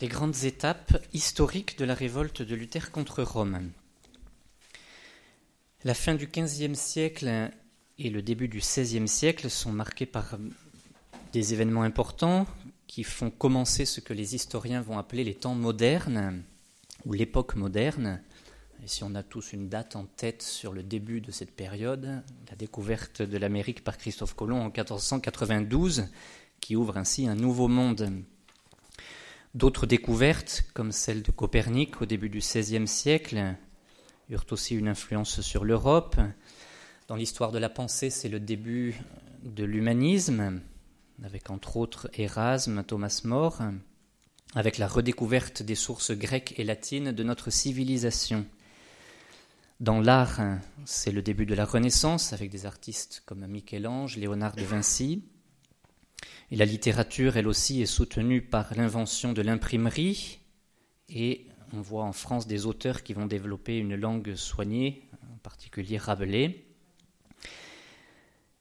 les grandes étapes historiques de la révolte de Luther contre Rome. La fin du XVe siècle et le début du XVIe siècle sont marqués par des événements importants qui font commencer ce que les historiens vont appeler les temps modernes ou l'époque moderne. Et si on a tous une date en tête sur le début de cette période, la découverte de l'Amérique par Christophe Colomb en 1492, qui ouvre ainsi un nouveau monde. D'autres découvertes, comme celle de Copernic au début du XVIe siècle, eurent aussi une influence sur l'Europe. Dans l'histoire de la pensée, c'est le début de l'humanisme, avec entre autres Erasme, Thomas More, avec la redécouverte des sources grecques et latines de notre civilisation. Dans l'art, c'est le début de la Renaissance, avec des artistes comme Michel-Ange, Léonard de Vinci. La littérature, elle aussi, est soutenue par l'invention de l'imprimerie. Et on voit en France des auteurs qui vont développer une langue soignée, en particulier Rabelais.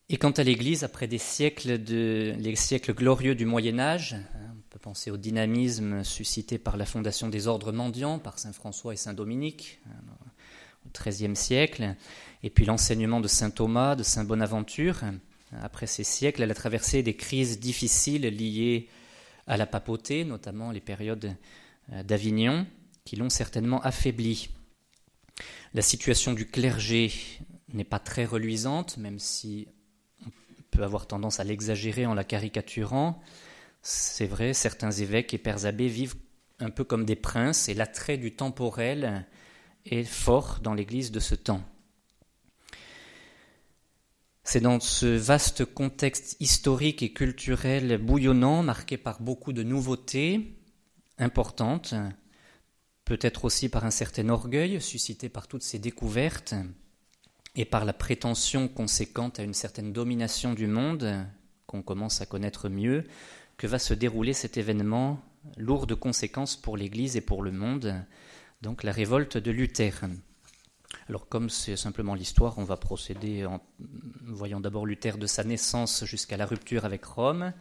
Et quant à l'Église, après des siècles de, les siècles glorieux du Moyen Âge, hein, on peut penser au dynamisme suscité par la fondation des ordres mendiants par saint François et saint Dominique hein, au XIIIe siècle, et puis l'enseignement de saint Thomas, de saint Bonaventure. Après ces siècles, elle a traversé des crises difficiles liées à la papauté, notamment les périodes euh, d'Avignon, qui l'ont certainement affaiblie. La situation du clergé n'est pas très reluisante, même si peut avoir tendance à l'exagérer en la caricaturant. C'est vrai, certains évêques et pères abbés vivent un peu comme des princes et l'attrait du temporel est fort dans l'Église de ce temps. C'est dans ce vaste contexte historique et culturel bouillonnant, marqué par beaucoup de nouveautés importantes, peut-être aussi par un certain orgueil suscité par toutes ces découvertes, et par la prétention conséquente à une certaine domination du monde, qu'on commence à connaître mieux, que va se dérouler cet événement lourd de conséquences pour l'Église et pour le monde, donc la révolte de Luther. Alors comme c'est simplement l'histoire, on va procéder en voyant d'abord Luther de sa naissance jusqu'à la rupture avec Rome,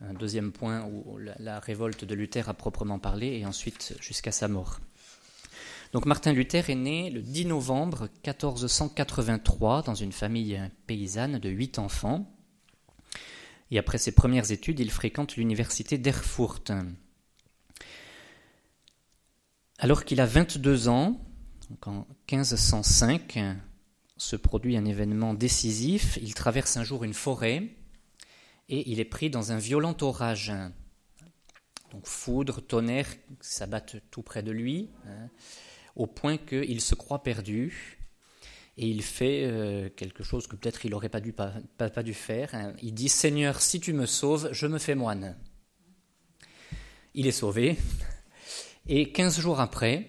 un deuxième point où la, révolte de Luther a proprement parlé, et ensuite jusqu'à sa mort. Donc Martin Luther est né le 10 novembre 1483 dans une famille paysanne de huit enfants. Et après ses premières études, il fréquente l'université d'Erfurt. Alors qu'il a 22 ans, en 1505, se produit un événement décisif. Il traverse un jour une forêt et il est pris dans un violent orage. Donc foudre, tonnerre s'abattent tout près de lui. Hein au point qu'il se croit perdu et il fait euh, quelque chose que peut-être il n'aurait pas dû, faire. Hein. Il dit Seigneur, si tu me sauves, je me fais moine. Il est sauvé. Et 15 jours après,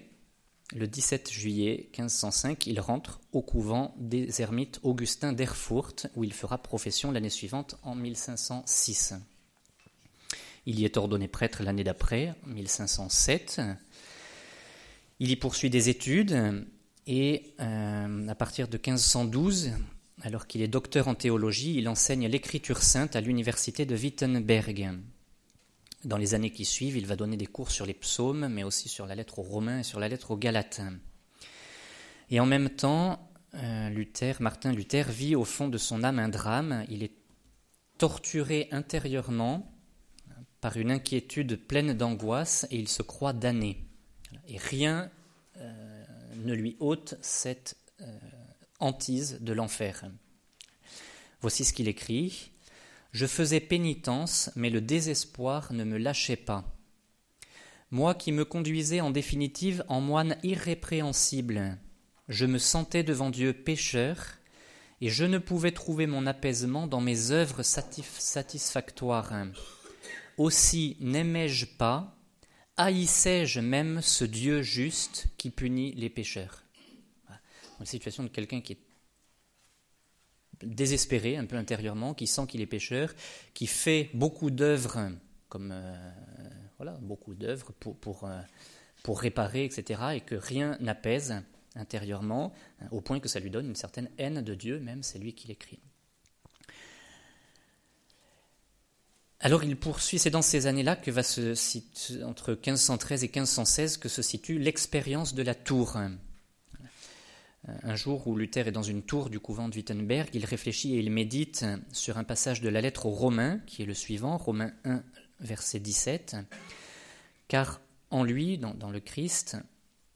le 17 juillet 1505, il rentre au couvent des ermites augustins d'Erfurt, où il fera profession l'année suivante, en 1506. Il y est ordonné prêtre l'année d'après, 1507. Il y poursuit des études et euh, à partir de 1512, alors qu'il est docteur en théologie, il enseigne l'écriture sainte à l'université de Wittenberg. Dans les années qui suivent, il va donner des cours sur les psaumes, mais aussi sur la lettre aux Romains et sur la lettre aux Galates. Et en même temps, euh, Martin Luther vit au fond de son âme un drame. Il est torturé intérieurement par une inquiétude pleine d'angoisse et il se croit damné. Et rien euh, ne lui ôte cette euh, hantise de l'enfer. Voici ce qu'il écrit. Je faisais pénitence, mais le désespoir ne me lâchait pas. Moi qui me conduisais en définitive en moine irrépréhensible, je me sentais devant Dieu pécheur, et je ne pouvais trouver mon apaisement dans mes œuvres satisfactoires. Aussi n'aimais-je pas, haïssais-je même ce Dieu juste qui punit les pécheurs La situation de quelqu'un qui désespéré un peu intérieurement, qui sent qu'il est pécheur, qui fait beaucoup d'œuvres, euh, euh, pour réparer, etc., et que rien n'apaise intérieurement, hein, au point que ça lui donne une certaine haine de Dieu, même c'est lui qui l'écrit. Alors il poursuit, c'est dans ces années-là que va se situer, entre 1513 et 1516 que se situe l'expérience de la tour. Un jour où Luther est dans une tour du couvent de Wittenberg, il réfléchit et il médite sur un passage de la lettre aux Romains, qui est le suivant, Romains 1, verset 17, car en lui, dans, le Christ,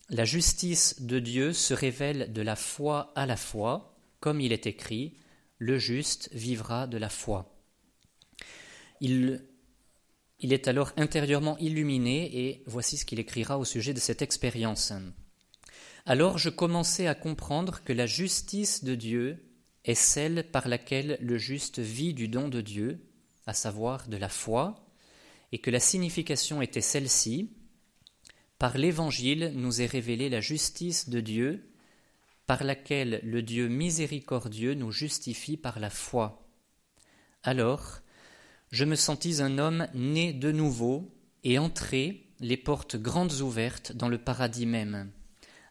la justice de Dieu se révèle de la foi à la foi, comme il est écrit, le juste vivra de la foi. Il, est alors intérieurement illuminé et voici ce qu'il écrira au sujet de cette expérience. Alors je commençais à comprendre que la justice de Dieu est celle par laquelle le juste vit du don de Dieu, à savoir de la foi, et que la signification était celle-ci. Par l'Évangile nous est révélée la justice de Dieu, par laquelle le Dieu miséricordieux nous justifie par la foi. Alors, je me sentis un homme né de nouveau et entré, les portes grandes ouvertes, dans le paradis même.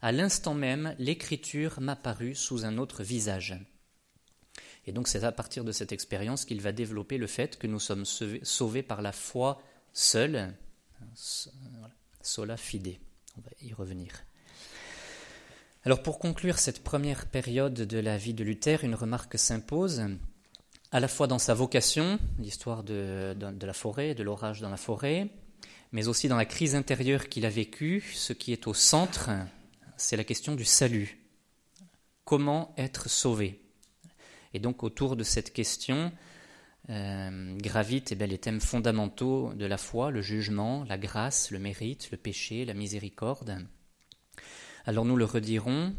À l'instant même, l'écriture m'apparut sous un autre visage. Et donc c'est à partir de cette expérience qu'il va développer le fait que nous sommes sauvés par la foi seule, sola fide. On va y revenir. Alors pour conclure cette première période de la vie de Luther, une remarque s'impose à la fois dans sa vocation, l'histoire de, la forêt, de l'orage dans la forêt, mais aussi dans la crise intérieure qu'il a vécue, ce qui est au centre, c'est la question du salut. Comment être sauvé? Et donc autour de cette question euh, gravitent eh les thèmes fondamentaux de la foi, le jugement, la grâce, le mérite, le péché, la miséricorde. Alors nous le redirons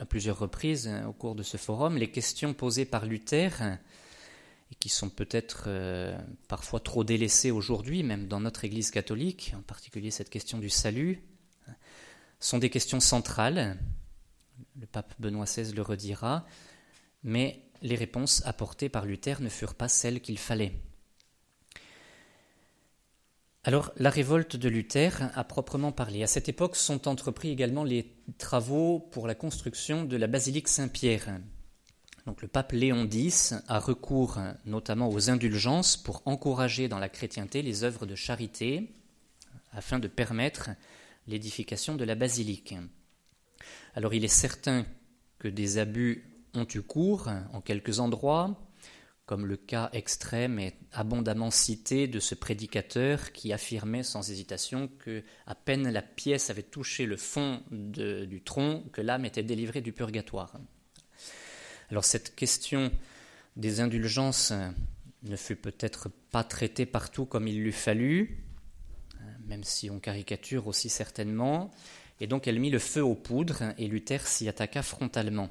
à plusieurs reprises hein, au cours de ce forum, les questions posées par Luther et qui sont peut-être euh, parfois trop délaissés aujourd'hui, même dans notre Église catholique, en particulier cette question du salut, sont des questions centrales. Le pape Benoît XVI le redira, mais les réponses apportées par Luther ne furent pas celles qu'il fallait. Alors, la révolte de Luther, à proprement parler, à cette époque sont entrepris également les travaux pour la construction de la basilique Saint-Pierre, donc le pape Léon X a recours notamment aux indulgences pour encourager dans la chrétienté les œuvres de charité afin de permettre l'édification de la basilique. Alors il est certain que des abus ont eu cours en quelques endroits, comme le cas extrême et abondamment cité de ce prédicateur qui affirmait sans hésitation que à peine la pièce avait touché le fond du tronc que l'âme était délivrée du purgatoire. Alors cette question des indulgences ne fut peut-être pas traitée partout comme il l'eût fallu, même si on caricature aussi certainement, et donc elle mit le feu aux poudres et Luther s'y attaqua frontalement.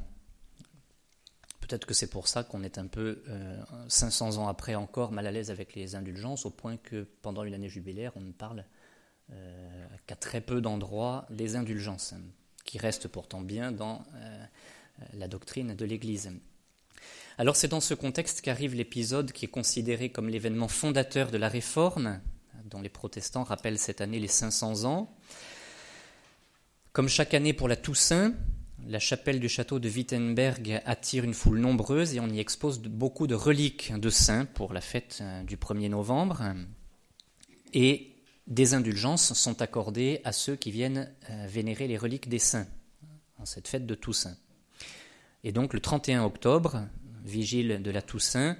Peut-être que c'est pour ça qu'on est un peu, 500 euh, ans après encore, mal à l'aise avec les indulgences, au point que pendant une année jubilaire, on ne parle qu'à très peu d'endroits des indulgences, qui restent pourtant bien dans la doctrine de l'Église. Alors c'est dans ce contexte qu'arrive l'épisode qui est considéré comme l'événement fondateur de la Réforme, dont les protestants rappellent cette année les 500 ans. Comme chaque année pour la Toussaint, la chapelle du château de Wittenberg attire une foule nombreuse et on y expose beaucoup de reliques de saints pour la fête euh, du 1er novembre. Et des indulgences sont accordées à ceux qui viennent euh, vénérer les reliques des saints en cette fête de Toussaint. Et donc le 31 octobre, vigile de la Toussaint,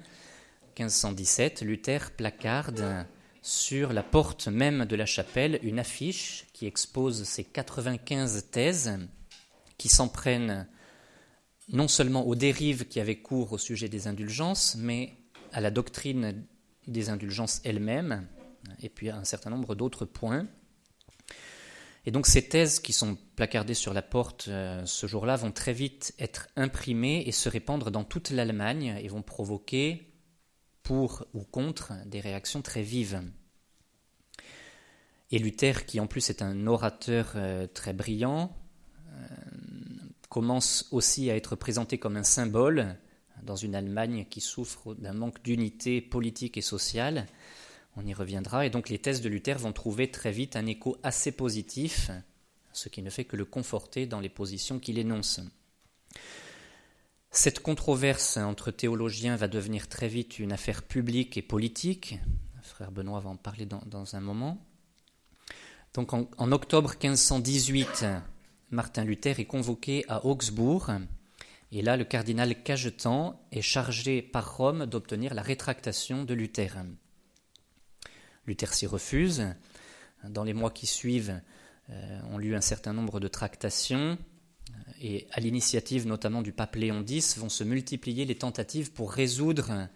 1517, Luther placarde sur la porte même de la chapelle une affiche qui expose ses 95 thèses qui s'en prennent non seulement aux dérives qui avaient cours au sujet des indulgences, mais à la doctrine des indulgences elles-mêmes, et puis à un certain nombre d'autres points. Et donc ces thèses qui sont placardées sur la porte euh, ce jour-là vont très vite être imprimées et se répandre dans toute l'Allemagne et vont provoquer pour ou contre des réactions très vives. Et Luther, qui en plus est un orateur euh, très brillant, euh, commence aussi à être présenté comme un symbole dans une Allemagne qui souffre d'un manque d'unité politique et sociale. On y reviendra. Et donc les thèses de Luther vont trouver très vite un écho assez positif, ce qui ne fait que le conforter dans les positions qu'il énonce. Cette controverse entre théologiens va devenir très vite une affaire publique et politique. frère Benoît va en parler dans, un moment. Donc en, octobre 1518, Martin Luther est convoqué à Augsbourg. Et là, le cardinal Cajetan est chargé par Rome d'obtenir la rétractation de Luther. Luther s'y refuse. Dans les mois qui suivent, euh, on lut un certain nombre de tractations et à l'initiative notamment du pape Léon X vont se multiplier les tentatives pour résoudre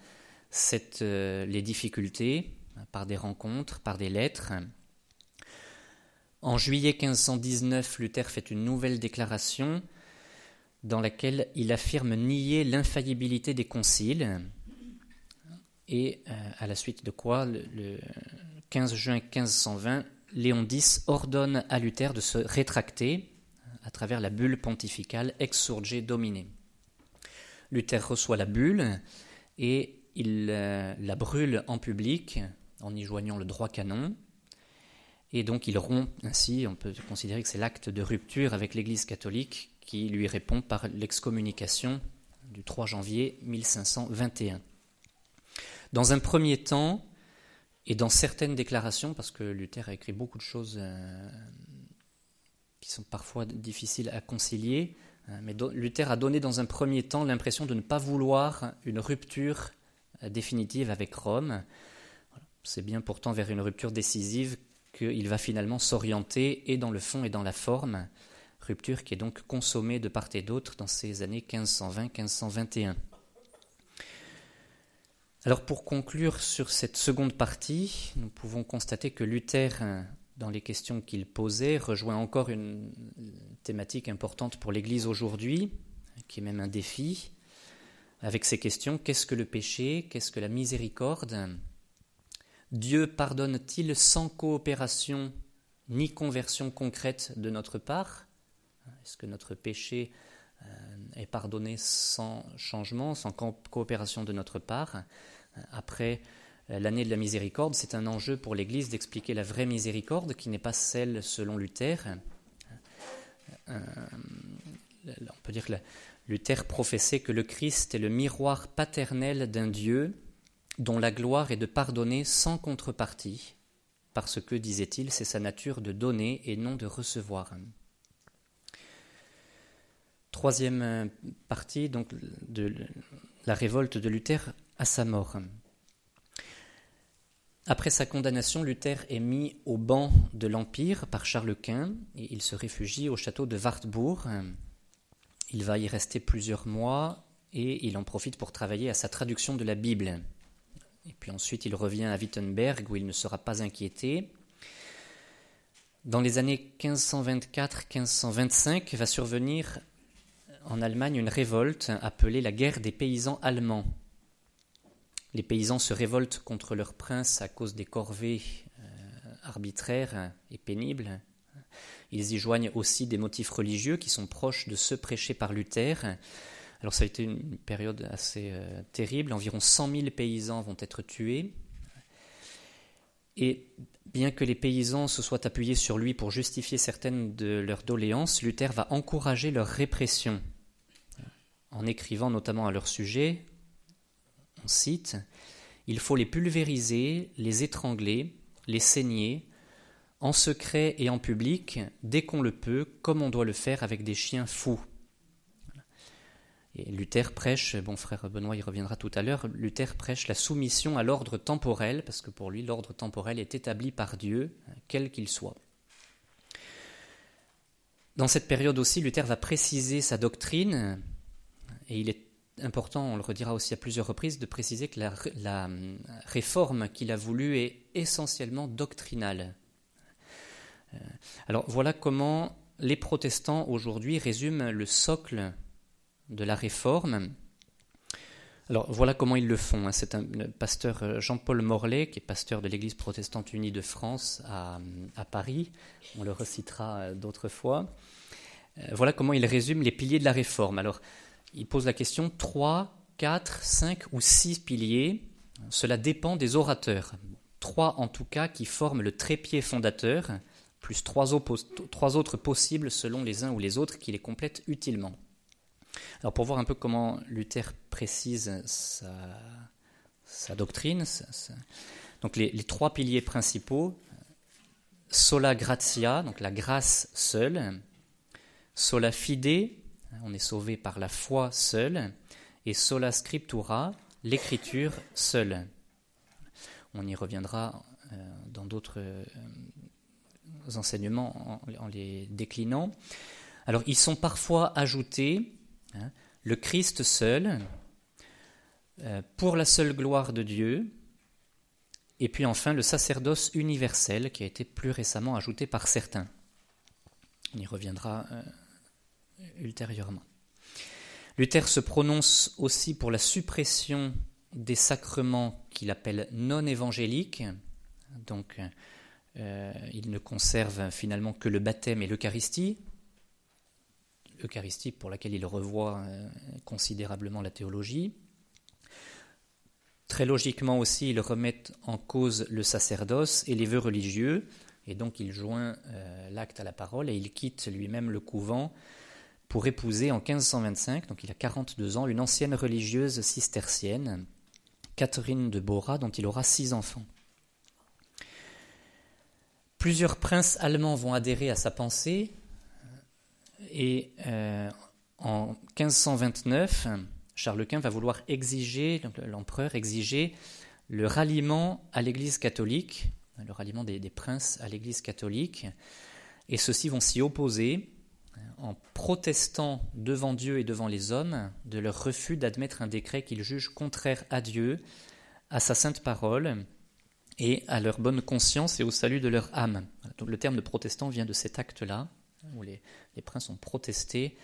euh, les difficultés par des rencontres, par des lettres. En juillet 1519, Luther fait une nouvelle déclaration dans laquelle il affirme nier l'infaillibilité des conciles, et euh, à la suite de quoi, le 15 juin 1520, Léon X ordonne à Luther de se rétracter à travers la bulle pontificale Ex Surge Domine. Luther reçoit la bulle et il euh, la brûle en public en y joignant le droit canon. Et donc il rompt ainsi, on peut considérer que c'est l'acte de rupture avec l'Église catholique qui lui répond par l'excommunication du 3 janvier 1521. Dans un premier temps, et dans certaines déclarations, parce que Luther a écrit beaucoup de choses euh, qui sont parfois difficiles à concilier, euh, mais Luther a donné dans un premier temps l'impression de ne pas vouloir une rupture euh, définitive avec Rome. C'est bien pourtant vers une rupture décisive qu'il va finalement s'orienter et dans le fond et dans la forme, rupture qui est donc consommée de part et d'autre dans ces années 1520-1521. Alors pour conclure sur cette seconde partie, nous pouvons constater que Luther, dans les questions qu'il posait, rejoint encore une thématique importante pour l'Église aujourd'hui, qui est même un défi, avec ces questions, qu'est-ce que le péché, qu'est-ce que la miséricorde? Dieu pardonne-t-il sans coopération ni conversion concrète de notre part? Est-ce que notre péché euh, est pardonné sans changement, sans coopération de notre part? Après l'année de la miséricorde, c'est un enjeu pour l'Église d'expliquer la vraie miséricorde qui n'est pas celle selon Luther. Euh, on peut dire que Luther professait que le Christ est le miroir paternel d'un Dieu dont la gloire est de pardonner sans contrepartie, parce que, disait-il, c'est sa nature de donner et non de recevoir. Troisième euh, partie donc, de la révolte de Luther à sa mort. Après sa condamnation, Luther est mis au banc de l'Empire par Charles Quint et il se réfugie au château de Wartburg. Il va y rester plusieurs mois et il en profite pour travailler à sa traduction de la Bible. Et puis ensuite, il revient à Wittenberg où il ne sera pas inquiété. Dans les années 1524-1525 va survenir en Allemagne une révolte appelée la guerre des paysans allemands. Les paysans se révoltent contre leur prince à cause des corvées euh, arbitraires et pénibles. Ils y joignent aussi des motifs religieux qui sont proches de ceux prêchés par Luther. Alors ça a été une période assez euh, terrible. Environ 100 000 paysans vont être tués. Et bien que les paysans se soient appuyés sur lui pour justifier certaines de leurs doléances, Luther va encourager leur répression en écrivant notamment à leur sujet cite, Il faut les pulvériser, les étrangler, les saigner, en secret et en public, dès qu'on le peut, comme on doit le faire avec des chiens fous. Luther prêche, bon frère Benoît y reviendra tout à l'heure, Luther prêche la soumission à l'ordre temporel, parce que pour lui l'ordre temporel est établi par Dieu, quel qu'il soit. Dans cette période aussi, Luther va préciser sa doctrine, et il est important, on le redira aussi à plusieurs reprises, de préciser que la, hum, réforme qu'il a voulu est essentiellement doctrinale. Euh, alors voilà comment les protestants aujourd'hui résument le socle de la réforme. Alors voilà comment ils le font. Hein. C'est un pasteur euh, Jean-Paul Morlaix, qui est pasteur de l'Église protestante unie de France à, Paris. On le recitera euh, d'autres fois. Voilà comment il résume les piliers de la réforme. Alors il pose la question 3, 4, 5 ou 6 piliers. Cela dépend des orateurs. Trois en tout cas qui forment le trépied fondateur, plus trois, autres possibles selon les uns ou les autres qui les complètent utilement. Alors pour voir un peu comment Luther précise sa, doctrine, Donc les, trois piliers principaux, sola gratia, donc la grâce seule, sola fide, on est sauvé par la foi seule, et sola scriptura, l'écriture seule. On y reviendra euh, dans d'autres euh, enseignements en, les déclinant. Alors ils sont parfois ajoutés hein, le Christ seul, euh, pour la seule gloire de Dieu, et puis enfin le sacerdoce universel qui a été plus récemment ajouté par certains. On y reviendra ultérieurement. Luther se prononce aussi pour la suppression des sacrements qu'il appelle non évangéliques. Donc, euh, il ne conserve finalement que le baptême et l'Eucharistie. Eucharistie pour laquelle il revoit euh, considérablement la théologie. Très logiquement aussi, il remet en cause le sacerdoce et les vœux religieux, et donc il joint euh, l'acte à la parole et il quitte lui-même le couvent pour épouser en 1525, donc il a 42 ans, une ancienne religieuse cistercienne, Catherine de Bora, dont il aura six enfants. Plusieurs princes allemands vont adhérer à sa pensée, et euh, en 1529, Charles Quint va vouloir exiger, l'empereur exiger le ralliement à l'Église catholique, le ralliement des princes à l'Église catholique, et ceux-ci vont s'y opposer en protestant devant Dieu et devant les hommes de leur refus d'admettre un décret qu'ils jugent contraire à Dieu, à sa sainte parole et à leur bonne conscience et au salut de leur âme. le terme de protestant vient de cet acte-là, où les, princes ont protesté.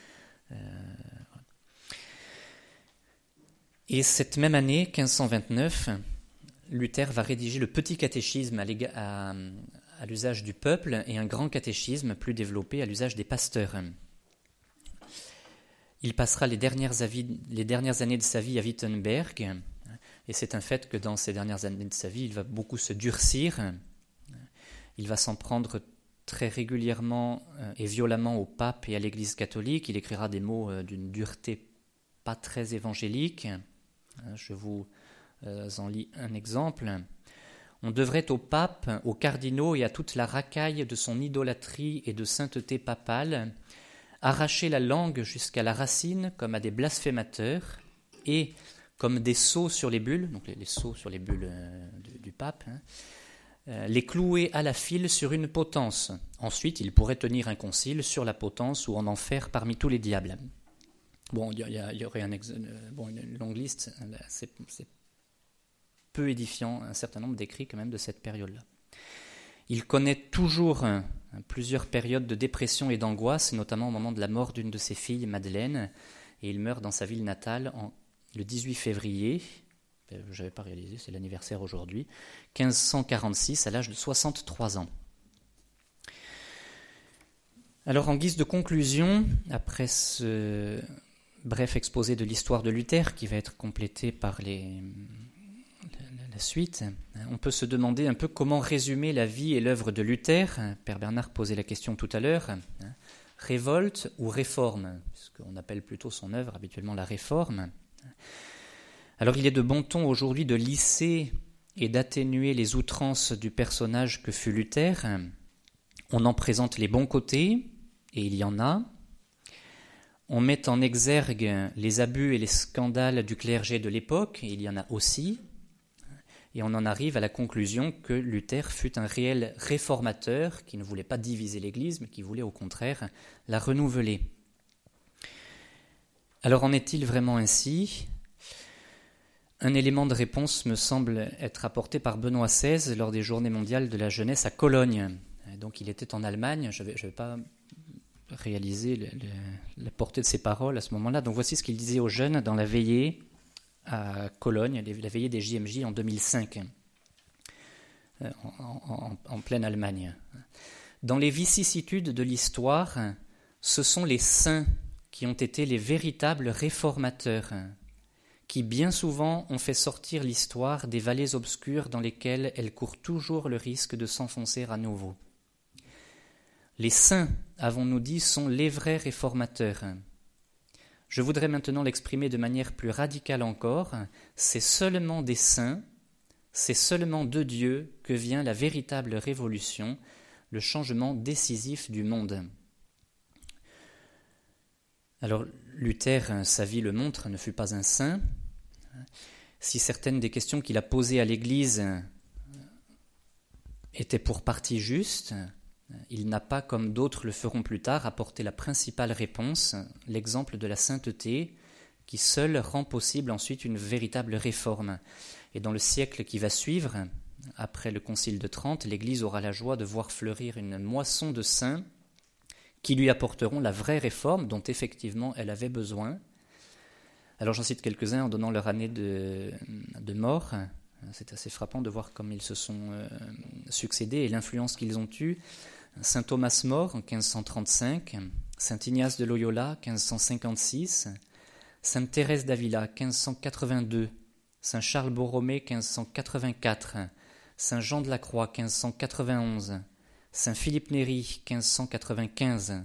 Euh, et cette même année, 1529, Luther va rédiger le petit catéchisme à, à l'usage du peuple et un grand catéchisme plus développé à l'usage des pasteurs. Il passera les dernières, les dernières, années de sa vie à Wittenberg, et c'est un fait que dans ces dernières années de sa vie, il va beaucoup se durcir. Il va s'en prendre très régulièrement euh, et violemment au pape et à l'Église catholique. Il écrira des mots euh, d'une dureté pas très évangélique. Je vous euh, en lis un exemple. On devrait au pape, aux cardinaux et à toute la racaille de son idolâtrie et de sainteté papale arracher la langue jusqu'à la racine comme à des blasphémateurs et comme des sceaux sur les bulles, donc les, sceaux sur les bulles euh, du, pape, hein, euh, les clouer à la file sur une potence. Ensuite, il pourrait tenir un concile sur la potence ou en enfer parmi tous les diables. Bon, il y, aurait une longue liste, c'est peu édifiant un certain nombre d'écrits quand même de cette période-là. Il connaît toujours plusieurs périodes de dépression et d'angoisse, notamment au moment de la mort d'une de ses filles, Madeleine, et il meurt dans sa ville natale le 18 février, euh, je n'avais pas réalisé, c'est l'anniversaire aujourd'hui, 1546, à l'âge de 63 ans. Alors en guise de conclusion, après ce bref exposé de l'histoire de Luther, qui va être complété par les, la suite, on peut se demander un peu comment résumer la vie et l'œuvre de Luther. Père Bernard posait la question tout à l'heure. Révolte ou réforme? Puisqu'on appelle plutôt son œuvre habituellement la réforme. Alors il est de bon ton aujourd'hui de lisser et d'atténuer les outrances du personnage que fut Luther. On en présente les bons côtés, et il y en a. On met en exergue les abus et les scandales du clergé de l'époque, et il y en a aussi et on en arrive à la conclusion que Luther fut un réel réformateur qui ne voulait pas diviser l'Église, mais qui voulait au contraire la renouveler. Alors en est-il vraiment ainsi? Un élément de réponse me semble être apporté par Benoît XVI lors des Journées mondiales de la jeunesse à Cologne. Donc il était en Allemagne, je ne vais, pas réaliser la portée de ses paroles à ce moment-là. Donc voici ce qu'il disait aux jeunes dans la veillée à Cologne, la veillée des JMJ en 2005, euh, en, pleine Allemagne. Dans les vicissitudes de l'histoire, ce sont les saints qui ont été les véritables réformateurs, qui bien souvent ont fait sortir l'histoire des vallées obscures dans lesquelles elle court toujours le risque de s'enfoncer à nouveau. Les saints, avons-nous dit, sont les vrais réformateurs. Je voudrais maintenant l'exprimer de manière plus radicale encore. C'est seulement des saints c'est seulement de Dieu que vient la véritable révolution, le changement décisif du monde. Alors Luther, sa vie le montre, ne fut pas un saint. Si certaines des questions qu'il a posées à l'Église étaient pour partie justes, il n'a pas, comme d'autres le feront plus tard, apporté la principale réponse, l'exemple de la sainteté, qui seul rend possible ensuite une véritable réforme. Et dans le siècle qui va suivre, après le Concile de Trente, l'Église aura la joie de voir fleurir une moisson de saints qui lui apporteront la vraie réforme dont effectivement elle avait besoin. Alors j'en cite quelques-uns en donnant leur année de, mort. C'est assez frappant de voir comme ils se sont euh, succédés et l'influence qu'ils ont eue. Saint Thomas mort en 1535, Saint Ignace de Loyola 1556, Sainte Thérèse d'Avila 1582, Saint Charles Borromée 1584, Saint Jean de la Croix 1591, Saint Philippe Néri 1595,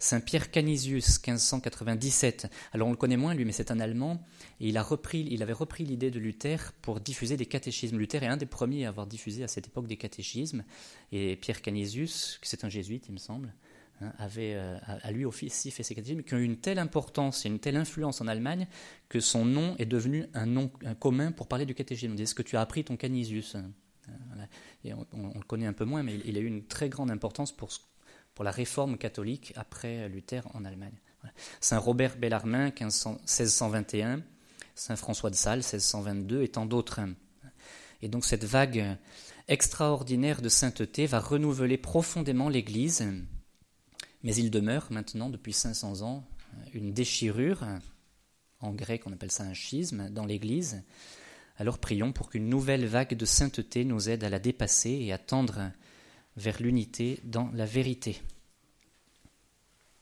Saint Pierre Canisius 1597. Alors on le connaît moins lui, mais c'est un Allemand et il a repris, il avait repris l'idée de Luther pour diffuser des catéchismes. Luther est un des premiers à avoir diffusé à cette époque des catéchismes et Pierre Canisius, c'est un jésuite il me semble, hein, avait euh, à lui aussi fait ces catéchismes qui ont eu une telle importance et une telle influence en Allemagne que son nom est devenu un nom commun pour parler du catéchisme. Est-ce que tu as appris ton Canisius et on, le connaît un peu moins, mais il, a eu une très grande importance pour, pour la réforme catholique après Luther en Allemagne. Saint Robert Bellarmin, 1621, Saint François de Sales, 1622, et tant d'autres. Et donc cette vague extraordinaire de sainteté va renouveler profondément l'Église, mais il demeure maintenant, depuis 500 ans, une déchirure, en grec on appelle ça un schisme, dans l'Église, alors prions pour qu'une nouvelle vague de sainteté nous aide à la dépasser et à tendre vers l'unité dans la vérité.